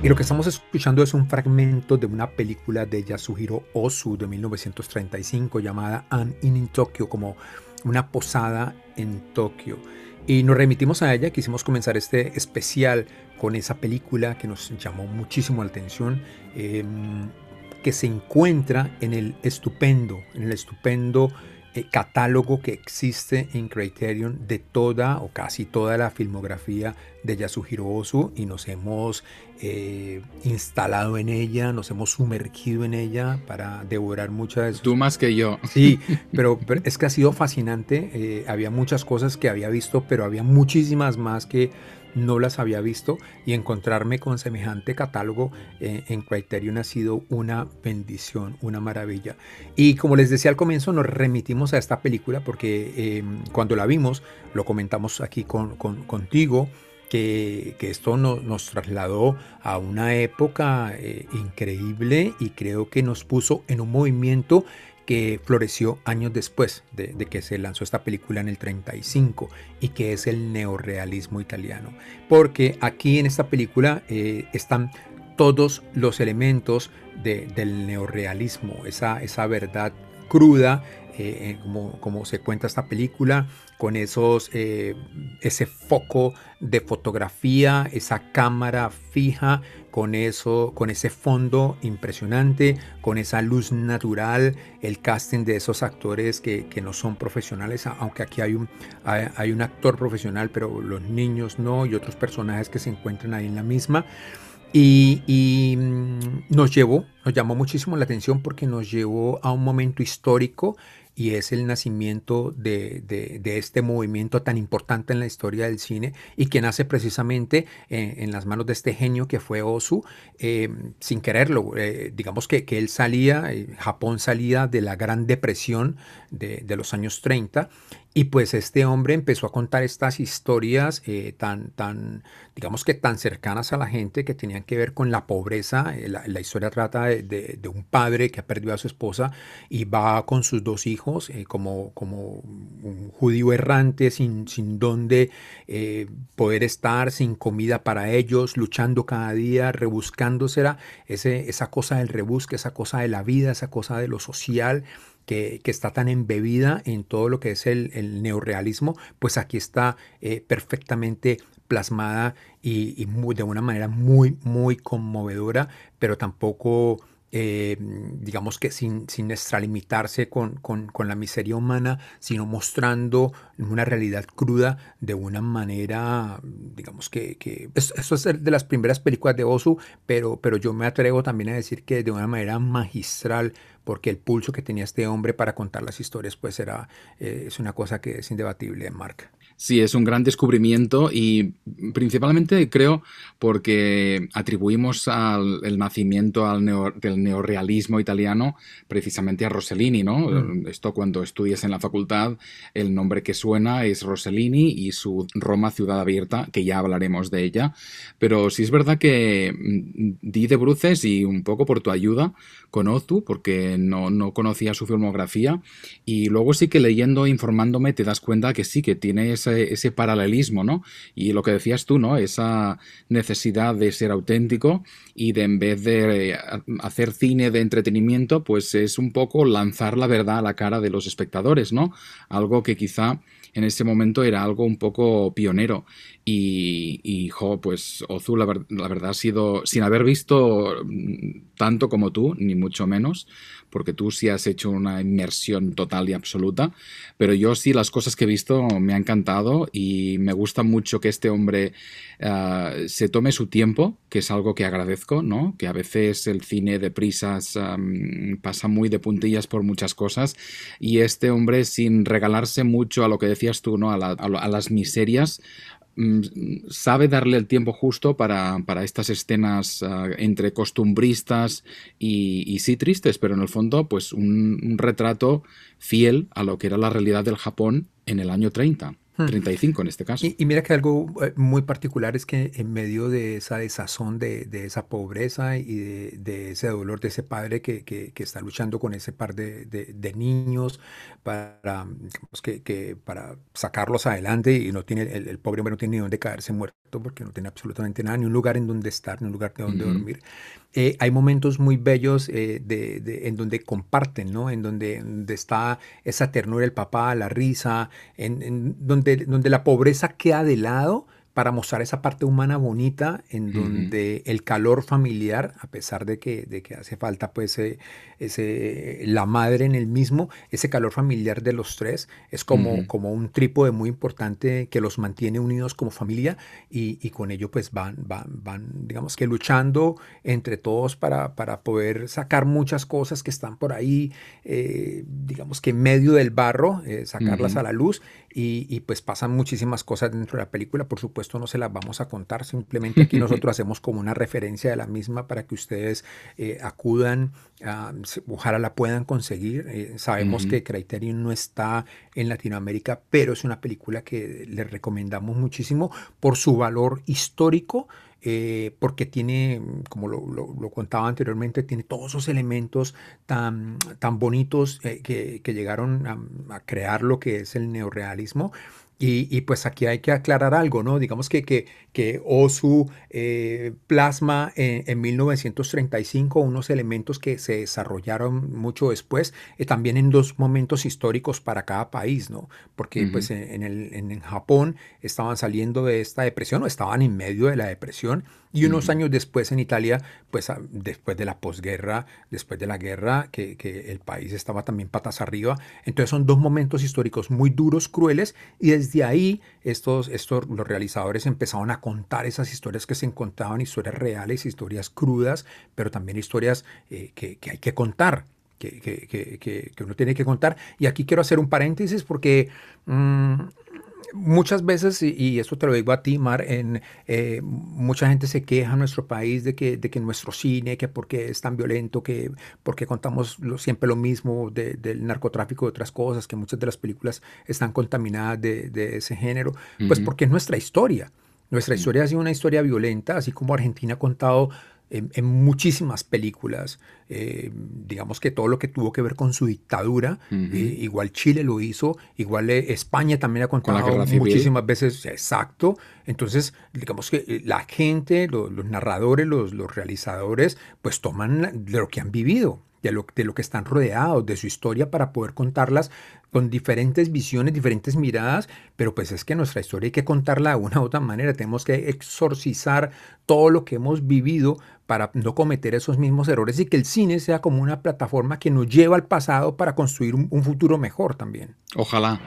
Y lo que estamos escuchando es un fragmento de una película de Yasuhiro Ozu de 1935 llamada An Inn in Tokyo, como una posada en Tokio. Y nos remitimos a ella, quisimos comenzar este especial con esa película que nos llamó muchísimo la atención, em, que se encuentra en el estupendo, en el estupendo catálogo que existe en Criterion de toda o casi toda la filmografía de Yasuhiro Ozu y nos hemos eh, instalado en ella, nos hemos sumergido en ella para devorar muchas... Tú más que yo. Sí, pero, es que ha sido fascinante. Eh, había muchas cosas que había visto, pero había muchísimas más que no las había visto y encontrarme con semejante catálogo eh, en Criterion ha sido una bendición, una maravilla. Y como les decía al comienzo, nos remitimos a esta película porque em, cuando la vimos, lo comentamos aquí con, contigo, que, esto nos trasladó a una época eh, increíble y creo que nos puso en un movimiento que floreció años después de, que se lanzó esta película en el 35 y que es el neorealismo italiano. Porque aquí en esta película eh, están todos los elementos del neorealismo, esa, esa verdad cruda, eh, eh, como, se cuenta esta película, con esos, ese foco de fotografía, esa cámara fija, con eso, con ese fondo impresionante, con esa luz natural, el casting de esos actores que, no son profesionales, aunque aquí hay un, hay, un actor profesional, pero los niños no, y otros personajes que se encuentran ahí en la misma. Y, y, mm, nos llevó, nos llamó muchísimo la atención porque nos llevó a un momento histórico y es el nacimiento de, este movimiento tan importante en la historia del cine y que nace precisamente en, las manos de este genio que fue Osu, eh, sin quererlo. Eh, digamos que, que, él salía, eh, Japón salía de la Gran Depresión de, de los años 30 y pues este hombre empezó a contar estas historias eh, tan, tan, digamos que tan cercanas a la gente que tenían que ver con la pobreza. Eh, la, historia trata de, un padre que ha perdido a su esposa y va con sus dos hijos eh, como, como un judío errante sin, sin dónde poder estar, sin comida para ellos, luchando cada día, rebuscándosela, ese, esa cosa del rebusque, esa cosa de la vida, esa cosa de lo social que, está tan embebida en todo lo que es el, neorealismo, pues aquí está eh, perfectamente plasmada y, de una manera muy, muy conmovedora, pero tampoco eh, digamos que sin, sin extralimitarse con, con, la miseria humana, sino mostrando una realidad cruda de una manera, digamos que, que eso es de las primeras películas de Osu, pero, pero yo me atrevo también a decir que de una manera magistral, porque el pulso que tenía este hombre para contar las historias, pues era, eh, es una cosa que es indebatible, Mark. Sí, es un gran descubrimiento y principalmente creo porque atribuimos al, el nacimiento al del neorealismo italiano precisamente a Rossellini, ¿no? Mm. Esto cuando estudias en la facultad, el nombre que suena es Rossellini y su Roma Ciudad Abierta, que ya hablaremos de ella. Pero sí es verdad que mm, di de bruces y un poco por tu ayuda con Ozu, porque no, no conocía su filmografía y luego sí que leyendo, informándome, te das cuenta que sí, que tiene esa ese, paralelismo, ¿no? Y lo que decías tú, ¿no? Esa necesidad de ser auténtico y de en vez de eh, hacer cine de entretenimiento, pues es un poco lanzar la verdad a la cara de los espectadores, ¿no? Algo que quizá en ese momento era algo un poco pionero. Y, y pues Ozu, la, verdad ha sido, sin haber visto tanto como tú, ni mucho menos, porque tú sí has hecho una inmersión total y absoluta, pero yo sí las cosas que he visto me han encantado y me gusta mucho que este hombre ah, se tome su tiempo, que es algo que agradezco, ¿no? Que a veces el cine de prisas pasa muy de puntillas por muchas cosas y este hombre sin regalarse mucho a lo que decías tú, ¿no? a las miserias, sabe darle el tiempo justo para, estas escenas ah, entre costumbristas y, sí tristes, pero en el fondo pues un, retrato fiel a lo que era la realidad del Japón en el año 30. 35 en este caso. Y, mira que algo eh, muy particular es que en medio de esa desazón, de, de esa pobreza y de, de, ese dolor de ese padre que, que, que está luchando con ese par de, de niños para, que, que, para sacarlos adelante y no tiene, el, el, pobre hombre no tiene ni dónde caerse muerto porque no tiene absolutamente nada, ni un lugar en donde estar, ni un lugar de donde dormir. Eh, hay momentos muy bellos eh, de, de, en donde comparten, ¿no? En donde, está esa ternura del papá, la risa, en, en donde, donde la pobreza queda de lado para mostrar esa parte humana bonita en donde el calor familiar, a pesar de que, de que hace falta pues eh, ese, la madre en el mismo, ese calor familiar de los tres es como, como un trípode muy importante que los mantiene unidos como familia y, y con ello pues van, van, van, digamos que luchando entre todos para, para poder sacar muchas cosas que están por ahí, eh, digamos que en medio del barro, eh, sacarlas a la luz y, y pues pasan muchísimas cosas dentro de la película, por supuesto no se las vamos a contar, simplemente aquí nosotros hacemos como una referencia de la misma para que ustedes eh, acudan, ojalá la puedan conseguir. Eh, sabemos que Criterion no está en Latinoamérica, pero es una película que les recomendamos muchísimo por su valor histórico. Eh, porque tiene, como lo, lo, lo, contaba anteriormente, tiene todos esos elementos tan, tan bonitos eh, que, que, llegaron a, a, crear lo que es el neorealismo. Y, y, pues aquí hay que aclarar algo, ¿no? Digamos que, que, que Osu eh, plasma en, en, 1935 unos elementos que se desarrollaron mucho después, eh, también en dos momentos históricos para cada país, ¿no? Porque uh -huh. pues en, el, en, en, Japón estaban saliendo de esta depresión o estaban en medio de la depresión y unos uh -huh. años después en Italia, pues después de la posguerra, después de la guerra, que, que el país estaba también patas arriba. Entonces son dos momentos históricos muy duros, crueles y desde desde ahí estos, estos, los realizadores empezaron a contar esas historias que se encontraban, historias reales, historias crudas, pero también historias eh, que, hay que contar. Que, que, que, uno tiene que contar. Y aquí quiero hacer un paréntesis porque mmm, muchas veces, y esto te lo digo a ti, Mar, en, eh, mucha gente se queja en nuestro país de que, de que nuestro cine, que porque es tan violento, que porque contamos lo, siempre lo mismo de, del narcotráfico y otras cosas, que muchas de las películas están contaminadas de, de ese género, uh -huh. pues porque es nuestra historia. Nuestra uh -huh. historia ha sido una historia violenta, así como Argentina ha contado en, en, muchísimas películas, eh, digamos que todo lo que tuvo que ver con su dictadura, uh -huh. eh, igual Chile lo hizo, igual eh, España también ha contado muchísimas veces, exacto, entonces digamos que la gente, los, los narradores, los, los, realizadores, pues toman de lo que han vivido, de lo, de lo que están rodeados, de su historia para poder contarlas con diferentes visiones, diferentes miradas, pero pues es que nuestra historia hay que contarla de una u otra manera, tenemos que exorcizar todo lo que hemos vivido para no cometer esos mismos errores y que el cine sea como una plataforma que nos lleva al pasado para construir un, un futuro mejor también. Ojalá.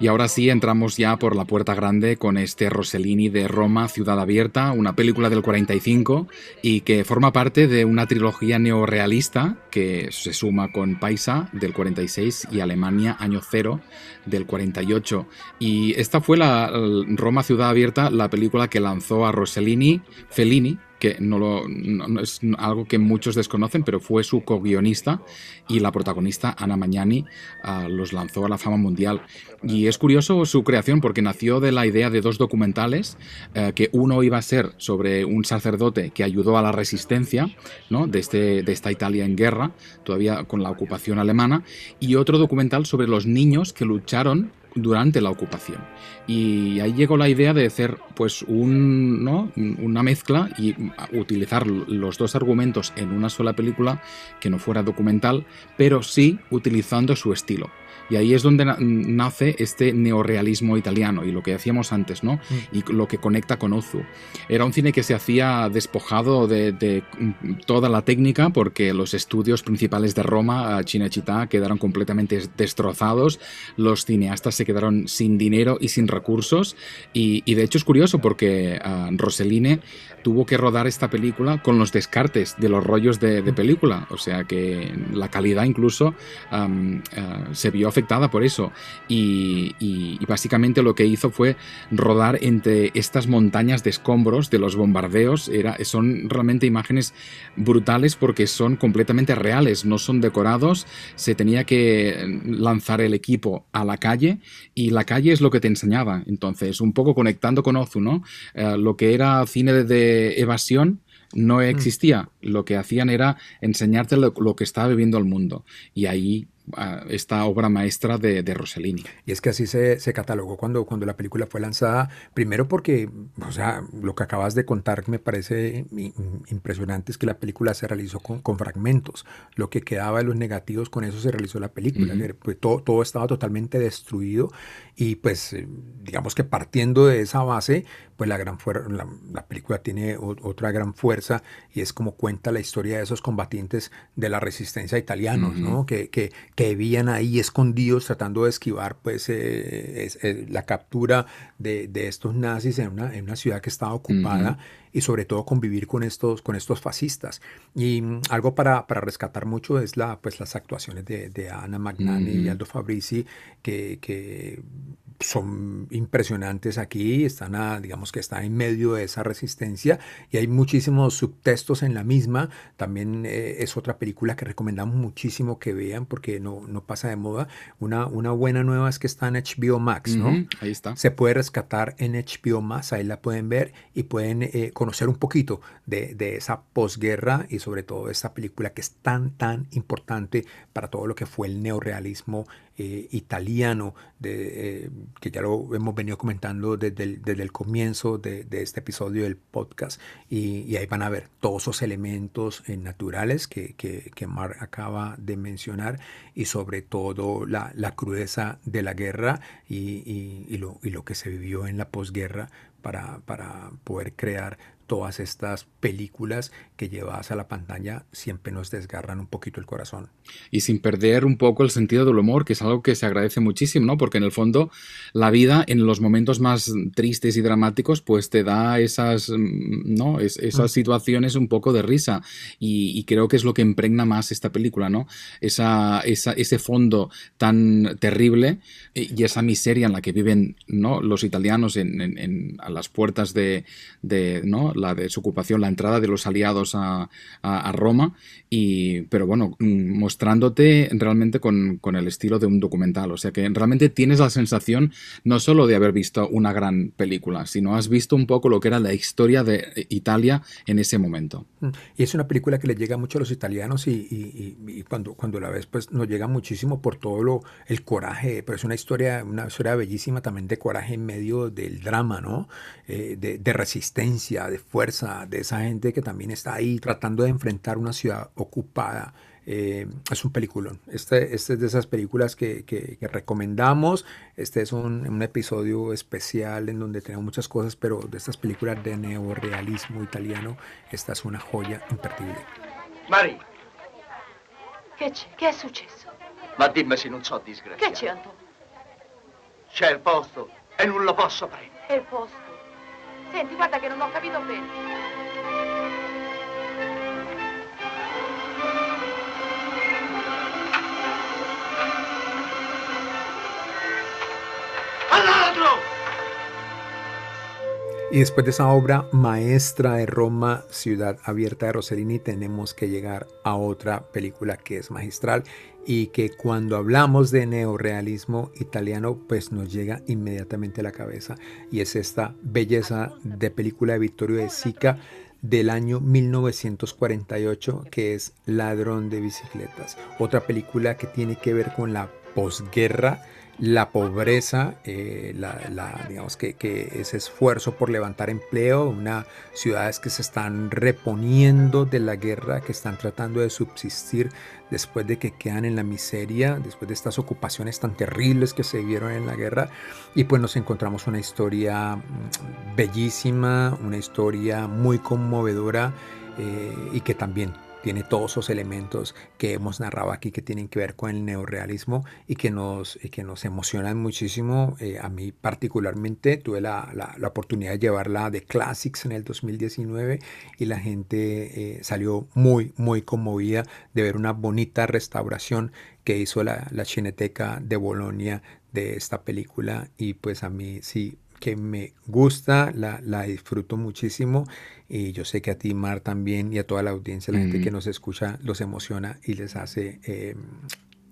Y ahora sí entramos ya por la puerta grande con este Rossellini de Roma, Ciudad Abierta, una película del 45 y que forma parte de una trilogía neorealista que se suma con Paisa del 46 y Alemania Año Cero del 48. Y esta fue la Roma, Ciudad Abierta, la película que lanzó a Rossellini, Fellini, que no, lo, es algo que muchos desconocen, pero fue su co-guionista y la protagonista, Ana Magnani, uh, los lanzó a la fama mundial. Y es curioso su creación porque nació de la idea de dos documentales, uh, que uno iba a ser sobre un sacerdote que ayudó a la resistencia ¿no? de, este, de esta Italia en guerra, todavía con la ocupación alemana, y otro documental sobre los niños que lucharon durante la ocupación. Y ahí llegó la idea de hacer pues un, ¿no? una mezcla y utilizar los dos argumentos en una sola película que no fuera documental, pero sí utilizando su estilo. Y ahí es donde nace este neorealismo italiano y lo que decíamos antes, ¿no? Mm. Y lo que conecta con Ozu. Era un cine que se hacía despojado de, de toda la técnica porque los estudios principales de Roma, Cinecittà, quedaron completamente destrozados. Los cineastas se quedaron sin dinero y sin recursos. Y, y de hecho es curioso porque uh, Rossellini tuvo que rodar esta película con los descartes de los rollos de, de película. O sea que la calidad incluso um, uh, se vio afectada por eso. Y, y, básicamente lo que hizo fue rodar entre estas montañas de escombros de los bombardeos. Era, son realmente imágenes brutales porque son completamente reales, no son decorados. Se tenía que lanzar el equipo a la calle y la calle es lo que te enseñaba. Entonces, un poco conectando con Ozu, ¿no? Eh, lo que era cine de evasión no mm. existía. Lo que hacían era enseñarte lo, lo, que estaba viviendo el mundo. Y ahí esta obra maestra de, de, Rossellini. Y es que así se, se, catalogó cuando, cuando la película fue lanzada, primero porque, o sea, lo que acabas de contar me parece impresionante, es que la película se realizó con, con fragmentos, lo que quedaba de los negativos, con eso se realizó la película, pues todo, todo estaba totalmente destruido y pues eh, digamos que partiendo de esa base, pues la, gran la, la película tiene otra gran fuerza y es como cuenta la historia de esos combatientes de la resistencia italianos, ¿no? Que, que, que vivían ahí escondidos tratando de esquivar pues eh, eh, la captura de, de, estos nazis en una, en una ciudad que estaba ocupada y sobre todo convivir con estos, con estos fascistas. Y mm, algo para, para, rescatar mucho es la, pues, las actuaciones de, de Ana Magnani y Aldo Fabrici que, que son impresionantes aquí, están a, digamos que están en medio de esa resistencia y hay muchísimos subtextos en la misma. También eh, es otra película que recomendamos muchísimo que vean porque no, no pasa de moda. Una, una buena nueva es que está en HBO Max, ¿no? ahí está. Se puede rescatar en HBO Max, ahí la pueden ver y pueden eh, conocer un poquito de, de esa posguerra y sobre todo de esta película que es tan, tan importante para todo lo que fue el neorealismo eh, italiano, de, eh, que ya lo hemos venido comentando desde el, desde el comienzo de, este episodio del podcast, y, ahí van a ver todos esos elementos eh, naturales que, que, que, Mar acaba de mencionar, y sobre todo la, la crudeza de la guerra y, y, y, lo, y lo que se vivió en la posguerra para, para poder crear todas estas películas que llevadas a la pantalla siempre nos desgarran un poquito el corazón. Y sin perder un poco el sentido del humor, que es algo que se agradece muchísimo, ¿no? Porque en el fondo la vida en los momentos más tristes y dramáticos pues te da esas, ¿no? Es, esas mm. situaciones un poco de risa y, y, creo que es lo que impregna más esta película, ¿no? Esa, esa, ese fondo tan terrible y esa miseria en la que viven ¿no? los italianos en, en, en a las puertas de, de ¿no? La desocupación, la entrada de los aliados a, Roma, y, pero bueno, mm, mostrándote realmente con, con, el estilo de un documental. O sea que realmente tienes la sensación no solo de haber visto una gran película, sino has visto un poco lo que era la historia de Italia en ese momento. Mm, y es una película que le llega mucho a los italianos y, y, y cuando, cuando la ves pues nos llega muchísimo por todo lo, el coraje, pero es una historia, una historia bellísima también de coraje en medio del drama, ¿no? Eh, de, de resistencia, de fuerza, de esa gente que también está ahí tratando de enfrentar una ciudad ocupada. Eh, es un peliculón. Este, este, es de esas películas que, que, que recomendamos. Este es un, un, episodio especial en donde tenemos muchas cosas, pero de estas películas de neorealismo italiano, esta es una joya imperdible. Mari! Che c'è? Che è successo? Ma dimmi se non so disgrazia. Che c'è, Antonio? C'è il posto e non lo posso prendere. È il posto? Senti, guarda che non ho capito bene. Y después de esa obra maestra de Roma, Ciudad Abierta de Rossellini, tenemos que llegar a otra película que es magistral y que cuando hablamos de neorealismo italiano, pues nos llega inmediatamente a la cabeza. Y es esta belleza de película de Vittorio de Sica del año 1948, que es Ladrón de Bicicletas. Otra película que tiene que ver con la posguerra la pobreza, eh, la, digamos que, que, ese esfuerzo por levantar empleo, unas ciudades que se están reponiendo de la guerra, que están tratando de subsistir después de que quedan en la miseria, después de estas ocupaciones tan terribles que se vieron en la guerra. Y pues nos encontramos una historia mm, bellísima, una historia muy conmovedora eh, y que también tiene todos esos elementos que hemos narrado aquí que tienen que ver con el neorealismo y que nos, que nos emocionan muchísimo. Eh, a mí particularmente tuve la, la, oportunidad de llevarla de Classics en el 2019 y la gente eh, salió muy, muy conmovida de ver una bonita restauración que hizo la, la Cineteca de Bolonia de esta película y pues a mí sí que me gusta, la, la, disfruto muchísimo y yo sé que a ti, Mar, también y a toda la audiencia, la gente que nos escucha, los emociona y les hace eh,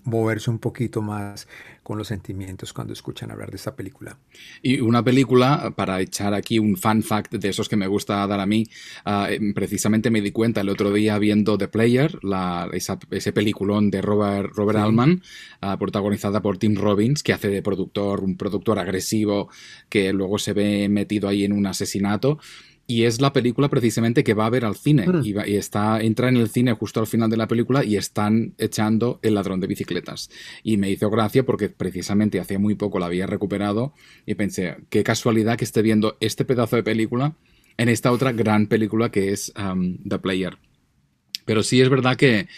moverse un poquito más con los sentimientos cuando escuchan hablar de esta película. Y una película, para echar aquí un fun fact de esos que me gusta dar a mí, ah, em, precisamente me di cuenta el otro día viendo The Player, la, ese peliculón de Robert, Robert Altman, ah, protagonizada por Tim Robbins, que hace de productor, un productor agresivo que luego se ve metido ahí en un asesinato y es la película precisamente que va a ver al cine. Mm. Y, está, entra en el cine justo al final de la película y están echando el ladrón de bicicletas. Y me hizo gracia porque precisamente hacía muy poco la había recuperado y pensé, qué casualidad que esté viendo este pedazo de película en esta otra gran película que es um, The Player. Pero sí es verdad que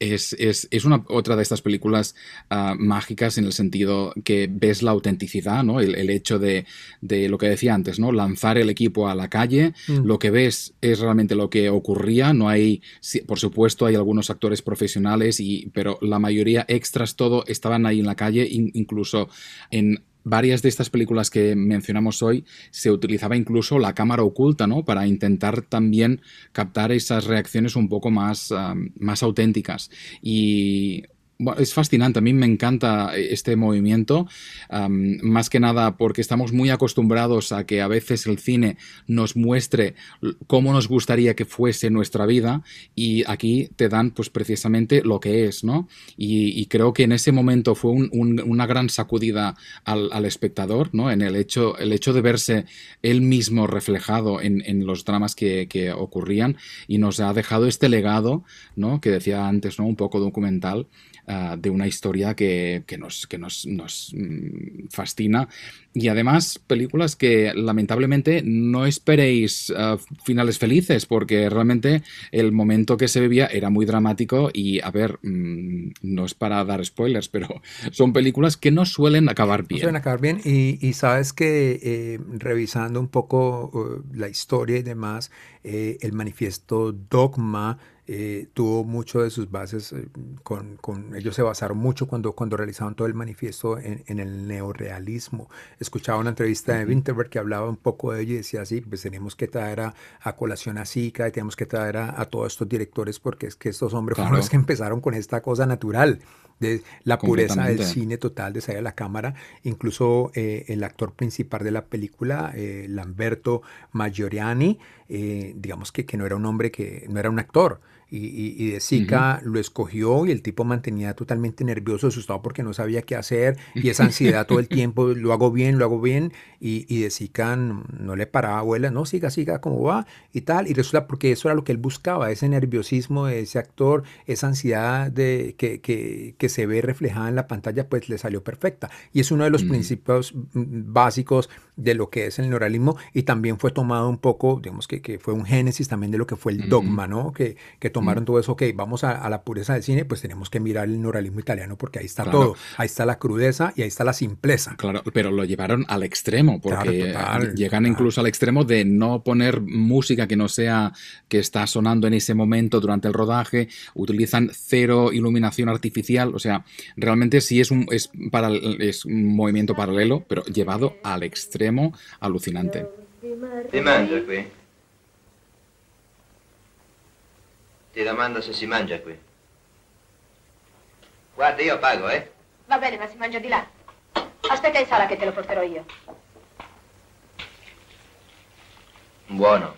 es, una, otra de estas películas ah, mágicas en el sentido que ves la autenticidad, ¿no? El, hecho de, lo que decía antes, ¿no? Lanzar el equipo a la calle, mm. lo que ves es realmente lo que ocurría, no hay, por supuesto, hay algunos actores profesionales, y, pero la mayoría extras, todo, estaban ahí en la calle, incluso en varias de estas películas que mencionamos hoy se utilizaba incluso la cámara oculta, ¿no? Para intentar también captar esas reacciones un poco más, más auténticas. Y es fascinante, a mí me encanta este movimiento, más que nada porque estamos muy acostumbrados a que a veces el cine nos muestre cómo nos gustaría que fuese nuestra vida y aquí te dan pues precisamente lo que es, ¿no? Y, creo que en ese momento fue una gran sacudida al, espectador, ¿no? En el hecho, el hecho de verse él mismo reflejado en, los dramas que, que, ocurrían y nos ha dejado este legado, ¿no? Que decía antes, ¿no? Un poco documental Ah, de una historia que, nos, que nos, mm, fascina. Y además, películas que lamentablemente no esperéis ah, finales felices, porque realmente el momento que se vivía era muy dramático y, a ver, mm, no es para dar spoilers, pero son películas que no suelen acabar bien. suelen acabar bien y, sabes que eh, revisando un poco uh, la historia y demás, eh, el manifiesto Dogma eh, tuvo mucho de sus bases, eh, con, con, ellos se basaron mucho cuando, cuando realizaban todo el manifiesto en, en el neorealismo. Escuchaba una entrevista de Winterberg que hablaba un poco de ello y decía así, pues tenemos que traer a, a colación a Zika y tenemos que traer a, a, todos estos directores porque es que estos hombres fueron los que empezaron con esta cosa natural de la pureza del cine total, de salir a la cámara. Incluso eh, el actor principal de la película, Lamberto Maggioriani, digamos que, que no era un hombre que no era un actor, y, de Zika lo escogió y el tipo mantenía totalmente nervioso, asustado porque no sabía qué hacer y esa ansiedad todo el tiempo, lo hago bien, lo hago bien y, y de Zika no, le paraba abuela, no, siga, siga, cómo va y tal. Y resulta porque eso era lo que él buscaba, ese nerviosismo de ese actor, esa ansiedad de, que, que, que se ve reflejada en la pantalla, pues le salió perfecta. Y es uno de los principios mm, básicos de lo que es el neuralismo y también fue tomado un poco, digamos que, que fue un génesis también de lo que fue el dogma, ¿no? Que, que tomaron todo eso, ok, vamos a, la pureza del cine, pues tenemos que mirar el neuralismo italiano porque ahí está todo, ahí está la crudeza y ahí está la simpleza. Claro, pero lo llevaron al extremo, porque llegan incluso al extremo de no poner música que no sea que está sonando en ese momento durante el rodaje, utilizan cero iluminación artificial, o sea, realmente sí es un, es para, es un movimiento paralelo, pero llevado al extremo alucinante. Ti domando se si mangia qui. Guarda, io pago, eh? Va bene, ma si mangia di là. Aspetta in sala che te lo porterò io. Buono.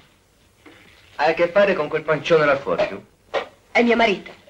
Hai a che fare con quel pancione là fuori, tu? È mio marito.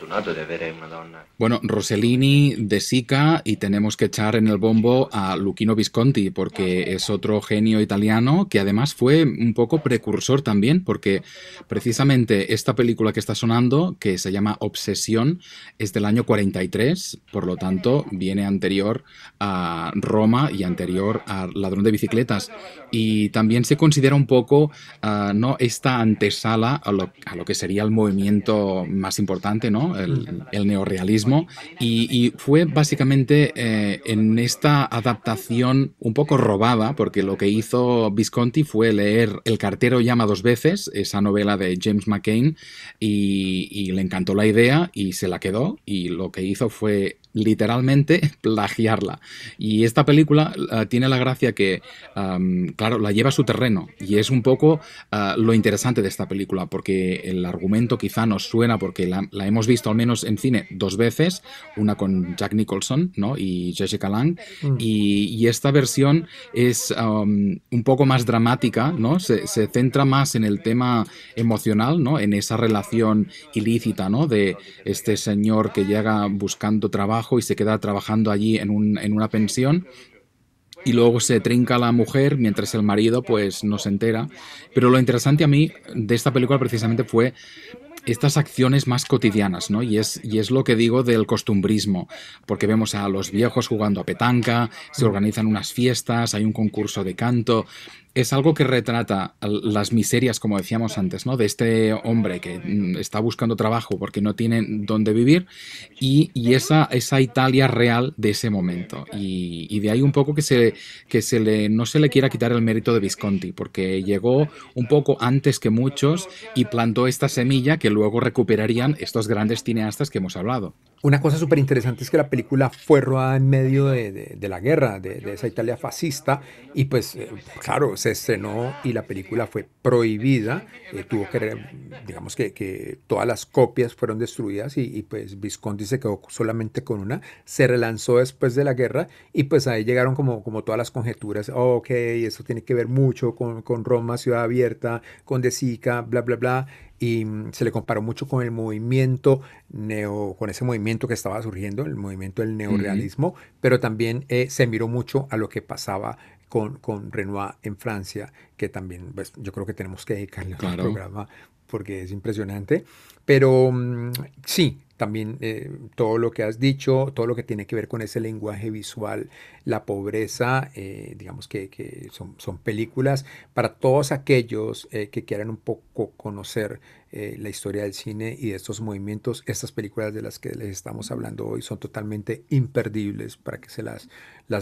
Fortunato di avere una. Bueno, Rossellini de Sica y tenemos que echar en el bombo a Luchino Visconti porque es otro genio italiano que además fue un poco precursor también porque precisamente esta película que está sonando, que se llama Obsesión, es del año 43, por lo tanto viene anterior a Roma y anterior a Ladrón de Bicicletas y también se considera un poco ah, no esta antesala a a lo, que sería el movimiento más importante, ¿no? El, neorrealismo, y, fue básicamente eh, en esta adaptación un poco robada, porque lo que hizo Visconti fue leer El cartero llama dos veces, esa novela de James McCain, y le encantó la idea y se la quedó, y lo que hizo fue literalmente plagiarla. Y esta película uh, tiene la gracia que, um, claro, la lleva a su terreno y es un poco uh, lo interesante de esta película, porque el argumento quizá nos suena porque la, la, hemos visto al menos en cine dos veces, una con Jack Nicholson ¿no? y Jessica Lange, mm. y, y, esta versión es um, un poco más dramática, ¿no? Se, se, centra más en el tema emocional, ¿no? en esa relación ilícita ¿no? de este señor que llega buscando trabajo y se queda trabajando allí en, un, en una pensión y luego se trinca la mujer mientras el marido pues no se entera. Pero lo interesante a mí de esta película precisamente fue estas acciones más cotidianas, ¿no? Y es, y es lo que digo del costumbrismo, porque vemos a los viejos jugando a petanca, se organizan unas fiestas, hay un concurso de canto, es algo que retrata las miserias, como decíamos antes, ¿no? De este hombre que mm, está buscando trabajo porque no tiene dónde vivir y, y esa, esa Italia real de ese momento. Y, y, de ahí un poco que, se, que se le, no se le quiera quitar el mérito de Visconti, porque llegó un poco antes que muchos y plantó esta semilla que luego recuperarían estos grandes cineastas que hemos hablado. Una cosa súper interesante es que la película fue rodada en medio de, de, la guerra, de, de, esa Italia fascista, y pues, eh, claro, se estrenó y la película fue prohibida, eh, tuvo que, digamos que, que, todas las copias fueron destruidas y, y, pues Visconti se quedó solamente con una, se relanzó después de la guerra y pues ahí llegaron como, como todas las conjeturas, oh, ok, eso tiene que ver mucho con, con Roma, ciudad abierta, con De Sica, bla, bla, bla, y mm, se le comparó mucho con el movimiento neo, con ese movimiento que estaba surgiendo, el movimiento del neorealismo, uh -huh. pero también eh, se miró mucho a lo que pasaba con, con Renoir en Francia, que también pues, yo creo que tenemos que dedicarle claro. un programa porque es impresionante. Pero mm, sí, también eh, todo lo que has dicho, todo lo que tiene que ver con ese lenguaje visual, la pobreza, eh, digamos que, que son, son, películas para todos aquellos eh, que quieran un poco conocer eh, la historia del cine y de estos movimientos. Estas películas de las que les estamos hablando hoy son totalmente imperdibles para que se las,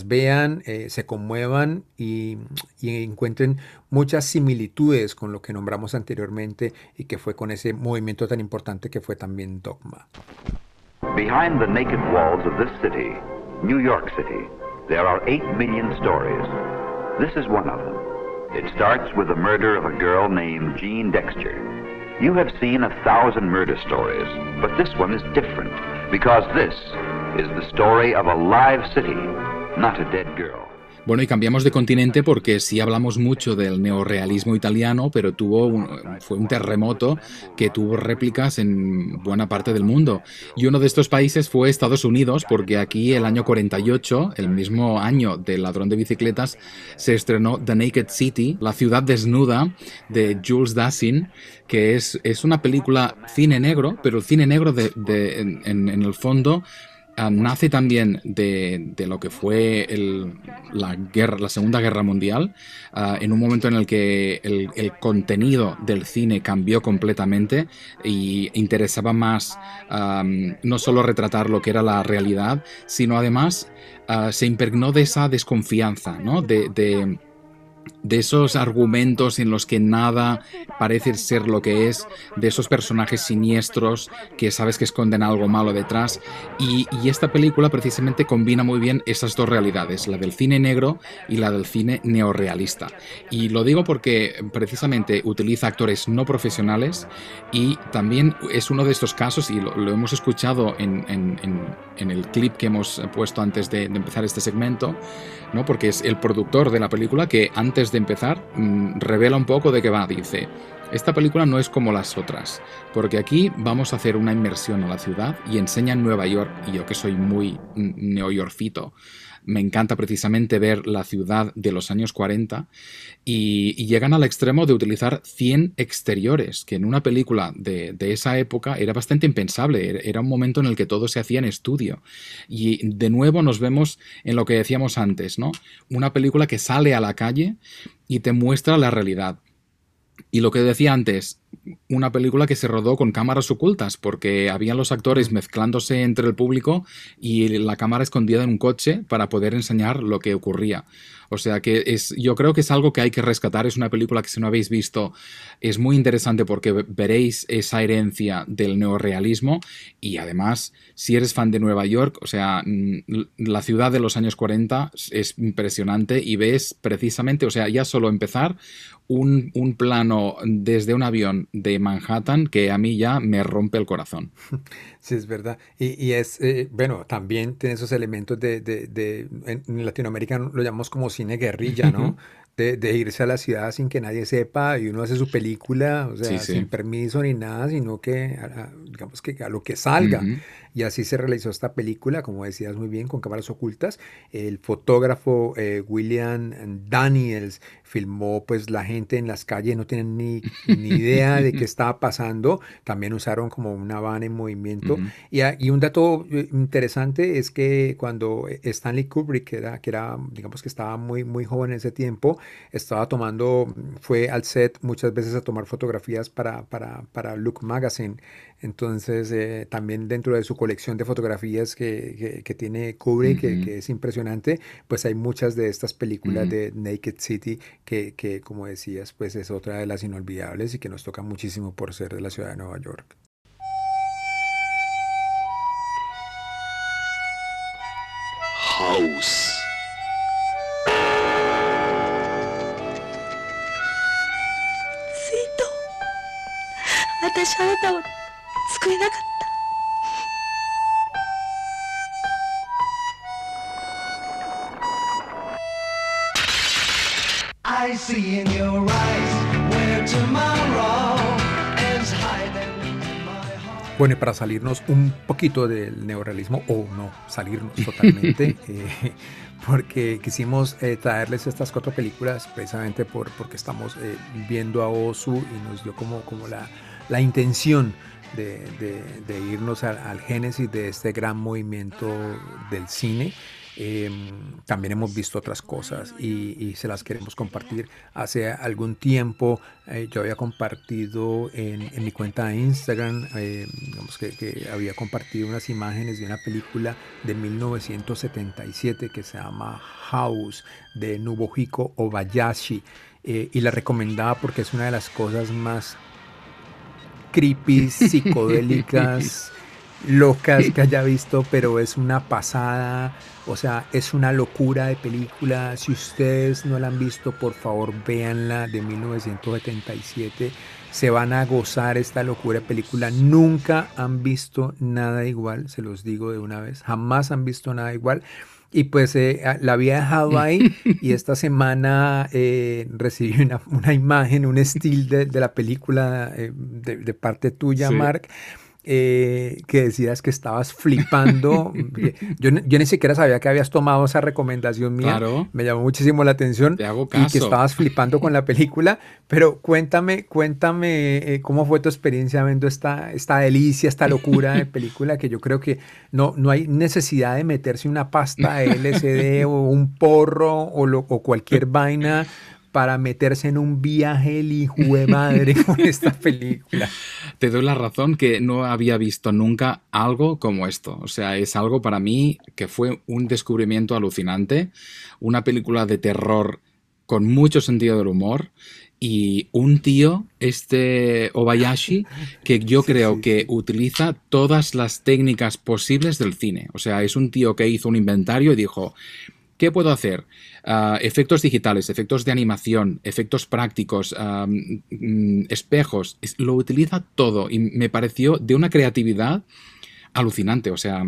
vean, eh, se conmuevan y, y, encuentren muchas similitudes con lo que nombramos anteriormente y que fue con ese movimiento tan importante que fue también Dogma. Behind the naked walls of this city, New York City, there are 8 million stories. This is one of them. It starts with the murder of a girl named Jean Dexter. You have seen a thousand murder stories, but this one is different because this is the story of a live city, not a dead girl. Bueno, y cambiamos de continente porque sí hablamos mucho del neorrealismo italiano, pero tuvo un, fue un terremoto que tuvo réplicas en buena parte del mundo. Y uno de estos países fue Estados Unidos, porque aquí el año 48, el mismo año del ladrón de bicicletas, se estrenó The Naked City, la ciudad desnuda de Jules Dassin, que es, es una película cine negro, pero cine negro de, en, el fondo nace también de, de, lo que fue la, guerra, la Segunda Guerra Mundial, uh, en un momento en el que el, el, contenido del cine cambió completamente y interesaba más no solo retratar lo que era la realidad, sino además uh, se impregnó de esa desconfianza, ¿no? de de esos argumentos en los que nada parece ser lo que es, de esos personajes siniestros que sabes que esconden algo malo detrás. Y, y, esta película precisamente combina muy bien esas dos realidades, la del cine negro y la del cine neorrealista. Y lo digo porque precisamente utiliza actores no profesionales y también es uno de estos casos, y lo, hemos escuchado en, en, en, en, el clip que hemos puesto antes de, de empezar este segmento, ¿no? porque es el productor de la película que antes de empezar, mm, revela un poco de qué va. Dice, esta película no es como las otras, porque aquí vamos a hacer una inmersión a la ciudad y enseña en Nueva York, y yo que soy muy neoyorfito, me encanta precisamente ver la ciudad de los años 40 y, llegan al extremo de utilizar 100 exteriores, que en una película de, esa época era bastante impensable, era un momento en el que todo se hacía en estudio. Y de nuevo nos vemos en lo que decíamos antes, ¿no? Una película que sale a la calle y te muestra la realidad. Y lo que decía antes, una película que se rodó con cámaras ocultas, porque habían los actores mezclándose entre el público y la cámara escondida en un coche para poder enseñar lo que ocurría. O sea que es, yo creo que es algo que hay que rescatar. Es una película que si no habéis visto es muy interesante porque veréis esa herencia del neorealismo y además si eres fan de Nueva York, o sea, mm, la ciudad de los años 40 es impresionante y ves precisamente, o sea, ya solo empezar un, un plano desde un avión de Manhattan que a mí ya me rompe el corazón. Sí, es verdad. Y, y es, eh, bueno, también tiene esos elementos de, de, de, en Latinoamérica lo llamamos como cine guerrilla, ¿no? de, irse a la ciudad sin que nadie sepa y uno hace su película, o sea, sin permiso ni nada, sino que, digamos que a lo que salga. Y así se realizó esta película, como decías muy bien, con cámaras ocultas. El fotógrafo eh, William Daniels filmó pues la gente en las calles, no tienen ni, ni idea de qué estaba pasando. También usaron como una van en movimiento. y, y, un dato eh, interesante es que cuando Stanley Kubrick, que era, que era digamos que estaba muy, muy joven en ese tiempo, estaba tomando, fue al set muchas veces a tomar fotografías para, para, para Look Magazine. Entonces, eh, también dentro de su colección de fotografías que, que, tiene Kubrick, que, es impresionante, pues hay muchas de estas películas de Naked City que, que, como decías, pues es otra de las inolvidables y que nos toca muchísimo por ser de la ciudad de Nueva York. House. 私あなたを救えなかった Bueno, y para salirnos un poquito del neorealismo, o no salirnos totalmente, eh, porque quisimos eh, traerles estas cuatro películas precisamente por, porque estamos eh, viendo a Osu y nos dio como, como la, la intención de, irnos al, génesis de este gran movimiento del cine. Em, también hemos visto otras cosas y, se las queremos compartir. Hace algún tiempo eh, yo había compartido en, mi cuenta de Instagram, eh, digamos que, había compartido unas imágenes de una película de 1977 que se llama House de Nobuhiko Obayashi eh, y la recomendaba porque es una de las cosas más creepy, psicodélicas, locas que haya visto, pero es una pasada, o sea, es una locura de película. Si ustedes no la han visto, por favor, véanla de 1977. Se van a gozar esta locura de película. Nunca han visto nada igual, se los digo de una vez. Jamás han visto nada igual. Y pues eh, la había dejado ahí y esta semana eh, recibí una, una, imagen, un estilo de, de, la película eh, de, de, parte tuya, Mark eh, que decías que estabas flipando. yo, yo, ni siquiera sabía que habías tomado esa recomendación mía. Me llamó muchísimo la atención. Y que estabas flipando con la película. Pero cuéntame, cuéntame eh, cómo fue tu experiencia viendo esta, esta delicia, esta locura de película que yo creo que no, no hay necesidad de meterse una pasta LSD o un porro o, o cualquier vaina para meterse en un viaje el hijo de madre con esta película. Te doy la razón que no había visto nunca algo como esto. O sea, es algo para mí que fue un descubrimiento alucinante, una película de terror con mucho sentido del humor y un tío, este Obayashi, que yo creo que utiliza todas las técnicas posibles del cine. O sea, es un tío que hizo un inventario y dijo, ¿qué puedo hacer? Ah, efectos digitales, efectos de animación, efectos prácticos, mm, espejos, lo utiliza todo y me pareció de una creatividad alucinante, o sea,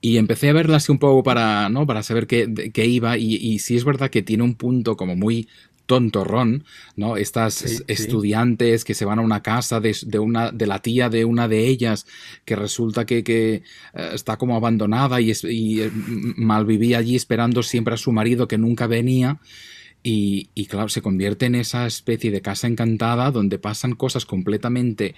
y empecé a verla así un poco para, ¿no? para saber qué, qué iba y, y sí es verdad que tiene un punto como muy tontorrón, ¿no? Estas estudiantes que se van a una casa de, una, de la tía de una de ellas, que resulta que, eh, está como abandonada y, y eh, malvivía allí esperando siempre a su marido que nunca venía. Y, claro, se convierte en esa especie de casa encantada donde pasan cosas completamente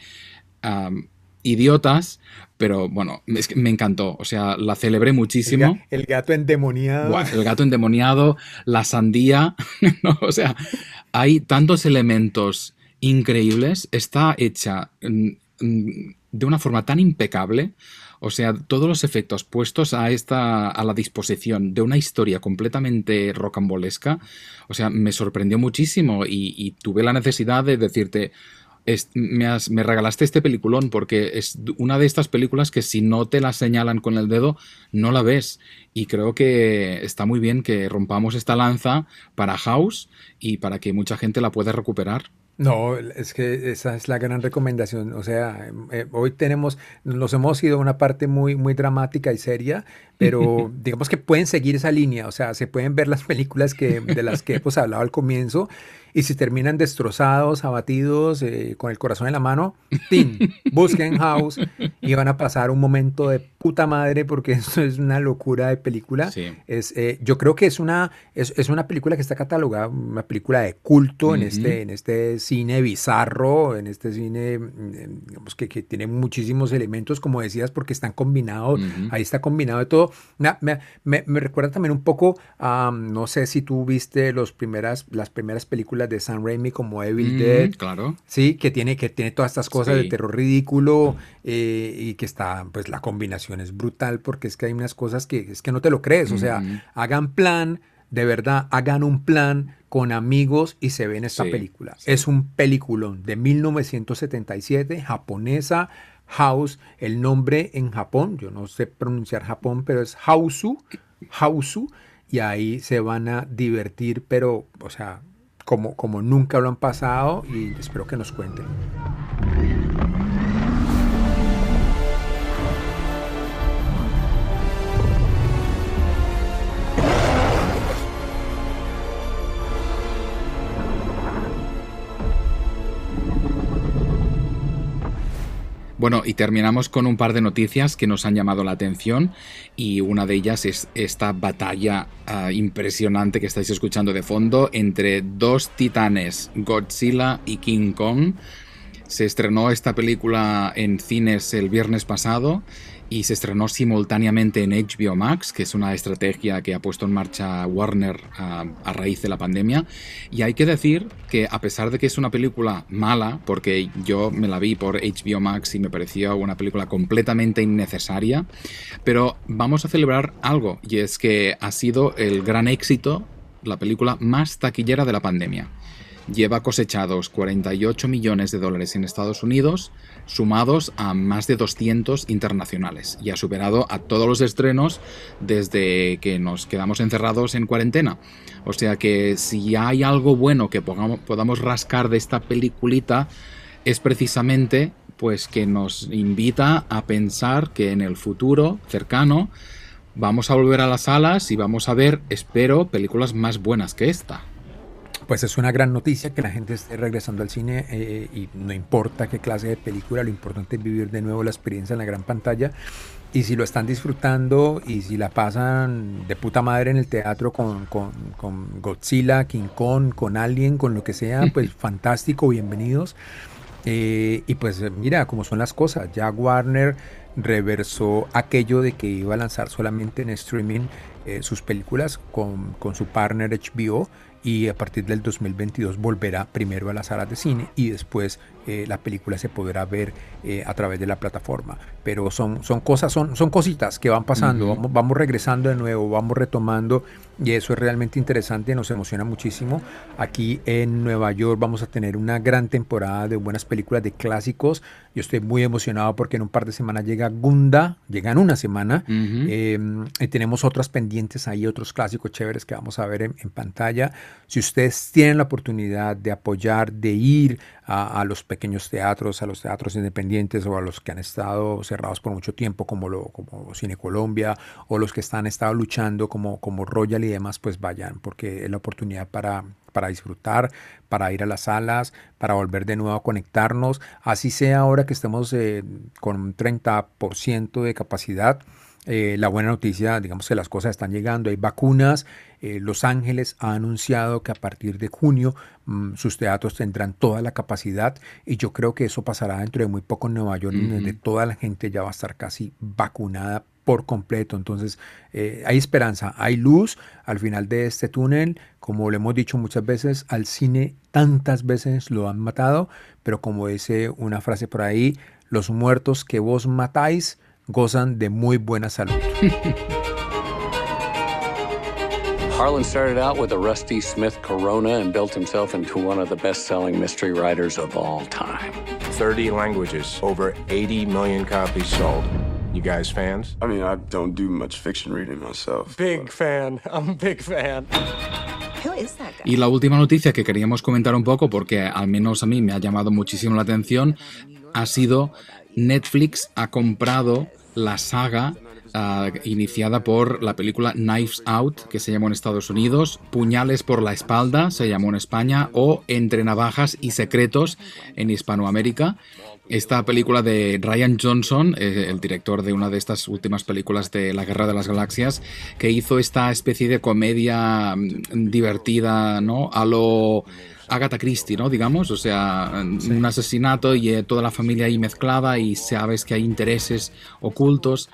idiotas, pero bueno, es que me encantó. O sea, la celebré muchísimo. El, gato endemoniado. el gato endemoniado, la sandía. O sea, hay tantos elementos increíbles. Está hecha mm, mm, de una forma tan impecable. O sea, todos los efectos puestos a esta a la disposición de una historia completamente rocambolesca, o sea, me sorprendió muchísimo y tuve la necesidad de decirte, me, regalaste este peliculón porque es una de estas películas que si no te la señalan con el dedo, no la ves. Y creo que está muy bien que rompamos esta lanza para House y para que mucha gente la pueda recuperar. No, es que esa es la gran recomendación. O sea, eh, hoy tenemos, nos hemos ido a una parte muy, muy dramática y seria, pero digamos que pueden seguir esa línea. O sea, se pueden ver las películas que, de las que hemos hablado al comienzo y si terminan destrozados, abatidos, eh, con el corazón en la mano, ¡tin! busquen House y van a pasar un momento de puta madre porque eso es una locura de película. Es, eh, yo creo que es una, es, es, una película que está catalogada, una película de culto en, este, en este cine bizarro, en este cine mm, digamos, que, que tiene muchísimos elementos, como decías, porque están combinados, ahí está combinado de todo. Me, me, me, recuerda también un poco a, no sé si tú viste los primeras, las primeras películas de Sam Raimi como Evil mm, Dead. Claro. Sí, que tiene, que tiene todas estas cosas de terror ridículo eh, y que está, pues la combinación es brutal porque es que hay unas cosas que es que no te lo crees. O sea, hagan plan, de verdad, hagan un plan con amigos y se ven esta película. Es un peliculón de 1977, japonesa. House, el nombre en Japón, yo no sé pronunciar Japón, pero es Hausu, Hausu, y ahí se van a divertir, pero, o sea, como, como nunca lo han pasado y espero que nos cuenten. Bueno, y terminamos con un par de noticias que nos han llamado la atención y una de ellas es esta batalla ah, impresionante que estáis escuchando de fondo entre dos titanes, Godzilla y King Kong. Se estrenó esta película en cines el viernes pasado y se estrenó simultáneamente en HBO Max, que es una estrategia que ha puesto en marcha Warner a, raíz de la pandemia. Y hay que decir que a pesar de que es una película mala, porque yo me la vi por HBO Max y me pareció una película completamente innecesaria, pero vamos a celebrar algo, y es que ha sido el gran éxito, la película más taquillera de la pandemia lleva cosechados 48 millones de dólares en Estados Unidos, sumados a más de 200 internacionales, y ha superado a todos los estrenos desde que nos quedamos encerrados en cuarentena. O sea que si hay algo bueno que podamos, rascar de esta peliculita, es precisamente pues que nos invita a pensar que en el futuro cercano vamos a volver a las salas y vamos a ver, espero, películas más buenas que esta pues es una gran noticia que la gente esté regresando al cine eh, y no importa qué clase de película, lo importante es vivir de nuevo la experiencia en la gran pantalla. Y si lo están disfrutando y si la pasan de puta madre en el teatro con, con, con Godzilla, King Kong, con Alien, con lo que sea, pues fantástico, bienvenidos. Eh, y pues mira cómo son las cosas. Ya Warner reversó aquello de que iba a lanzar solamente en streaming eh, sus películas con, con, su partner HBO y a partir del 2022 volverá primero a las salas de cine y después eh, la película se podrá ver eh, a través de la plataforma. Pero son, son cosas, son, son cositas que van pasando, vamos, vamos regresando de nuevo, vamos retomando y eso es realmente interesante, nos emociona muchísimo. Aquí en Nueva York vamos a tener una gran temporada de buenas películas de clásicos. Yo estoy muy emocionado porque en un par de semanas llega Gunda, llega en una semana. Em, y tenemos otras pendientes ahí, otros clásicos chéveres que vamos a ver en, en pantalla. Si ustedes tienen la oportunidad de apoyar, de ir a, los pequeños teatros, a los teatros independientes o a los que han estado cerrados por mucho tiempo, como, lo, como Cine Colombia, o los que están estado luchando como, como Royal y y demás, pues vayan, porque es la oportunidad para, para disfrutar, para ir a las salas, para volver de nuevo a conectarnos. Así sea ahora que estemos eh, con un 30% de capacidad. Eh, la buena noticia, digamos que las cosas están llegando, hay vacunas. Eh, Los Ángeles ha anunciado que a partir de junio mm, sus teatros tendrán toda la capacidad y yo creo que eso pasará dentro de muy poco en Nueva York, donde toda la gente ya va a estar casi vacunada por completo. Entonces eh, hay esperanza, hay luz al final de este túnel. Como lo hemos dicho muchas veces, al cine tantas veces lo han matado, pero como dice una frase por ahí, los muertos que vos matáis gozan de muy buena salud. Harlan started out with a Rusty Smith Corona and built himself into one of the best selling mystery writers of all time. 30 languages, over 80 million copies sold. You guys fans? I mean, I don't do much fiction reading myself. Big fan. I'm a big fan. Who is that guy? Y la última noticia que queríamos comentar un poco, porque al menos a mí me ha llamado muchísimo la atención, ha sido Netflix ha comprado la saga ah, iniciada por la película Knives Out, que se llamó en Estados Unidos, Puñales por la espalda, se llamó en España, o Entre navajas y secretos en Hispanoamérica. Esta película de Ryan Johnson, eh, el director de una de estas últimas películas de La Guerra de las Galaxias, que hizo esta especie de comedia mm, divertida, ¿no? A lo Agatha Christie, ¿no? Digamos, o sea, un asesinato y eh, toda la familia ahí mezclada y sabes que hay intereses ocultos.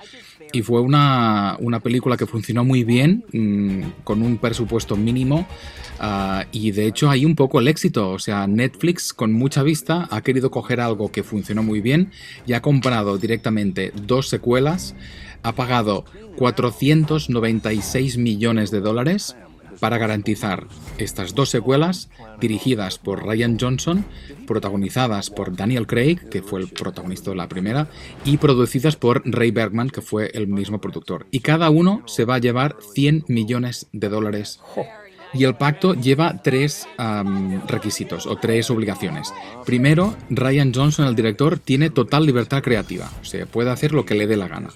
Y fue una, una película que funcionó muy bien, mm, con un presupuesto mínimo. ah, y de hecho hay un poco el éxito. O sea, Netflix con mucha vista ha querido coger algo que funcionó muy bien y ha comprado directamente dos secuelas. Ha pagado 496 millones de dólares para garantizar estas dos secuelas dirigidas por Ryan Johnson, protagonizadas por Daniel Craig, que fue el protagonista de la primera, y producidas por Ray Bergman, que fue el mismo productor. Y cada uno se va a llevar 100 millones de dólares. Y el pacto lleva tres requisitos o tres obligaciones. Primero, Ryan Johnson, el director, tiene total libertad creativa, o sea, puede hacer lo que le dé la gana.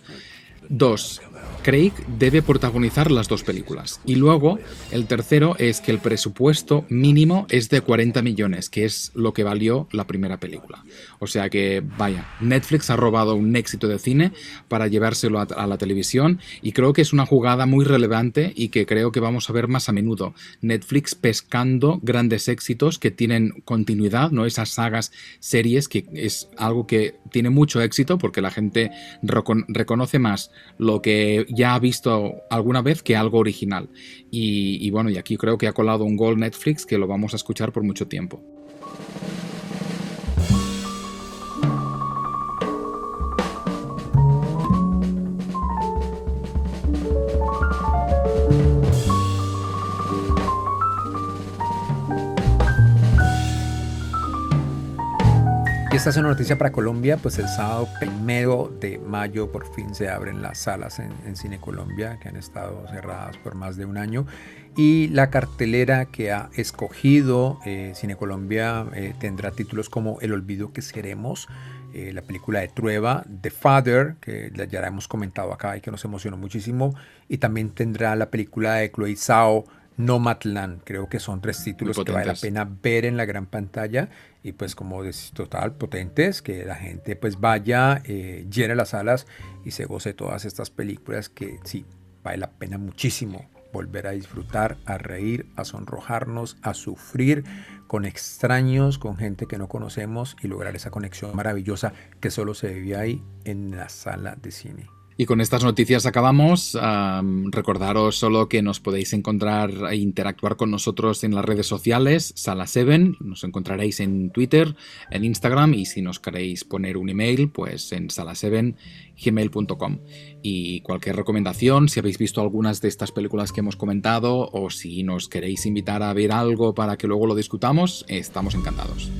Dos, Craig debe protagonizar las dos películas. Y luego, el tercero es que el presupuesto mínimo es de 40 millones, que es lo que valió la primera película. O sea que, vaya, Netflix ha robado un éxito de cine para llevárselo a, la televisión y creo que es una jugada muy relevante y que creo que vamos a ver más a menudo. Netflix pescando grandes éxitos que tienen continuidad, ¿no? Esas sagas, series, que es algo que tiene mucho éxito porque la gente recon- reconoce más lo que ya ha visto alguna vez que algo original. Y bueno, y aquí creo que ha colado un gol Netflix que lo vamos a escuchar por mucho tiempo. Esta es una noticia para Colombia, pues el sábado primero de mayo por fin se abren las salas en, en Cine Colombia, que han estado cerradas por más de un año. Y la cartelera que ha escogido eh, Cine Colombia eh, tendrá títulos como El olvido que seremos, eh, la película de Trueba, The Father, que ya la hemos comentado acá y que nos emocionó muchísimo, y también tendrá la película de Chloe Zhao, Nomadland. Creo que son tres títulos que vale la pena ver en la gran pantalla y pues como es total potentes, que la gente pues vaya, eh, llene las salas y se goce todas estas películas que sí, vale la pena muchísimo volver a disfrutar, a reír, a sonrojarnos, a sufrir con extraños, con gente que no conocemos y lograr esa conexión maravillosa que solo se vive ahí en la sala de cine. Y con estas noticias acabamos. Am, recordaros solo que nos podéis encontrar e interactuar con nosotros en las redes sociales, Sala 7. Nos encontraréis en Twitter, en Instagram y si nos queréis poner un email, pues en sala7gmail.com. Y cualquier recomendación, si habéis visto algunas de estas películas que hemos comentado o si nos queréis invitar a ver algo para que luego lo discutamos, estamos encantados.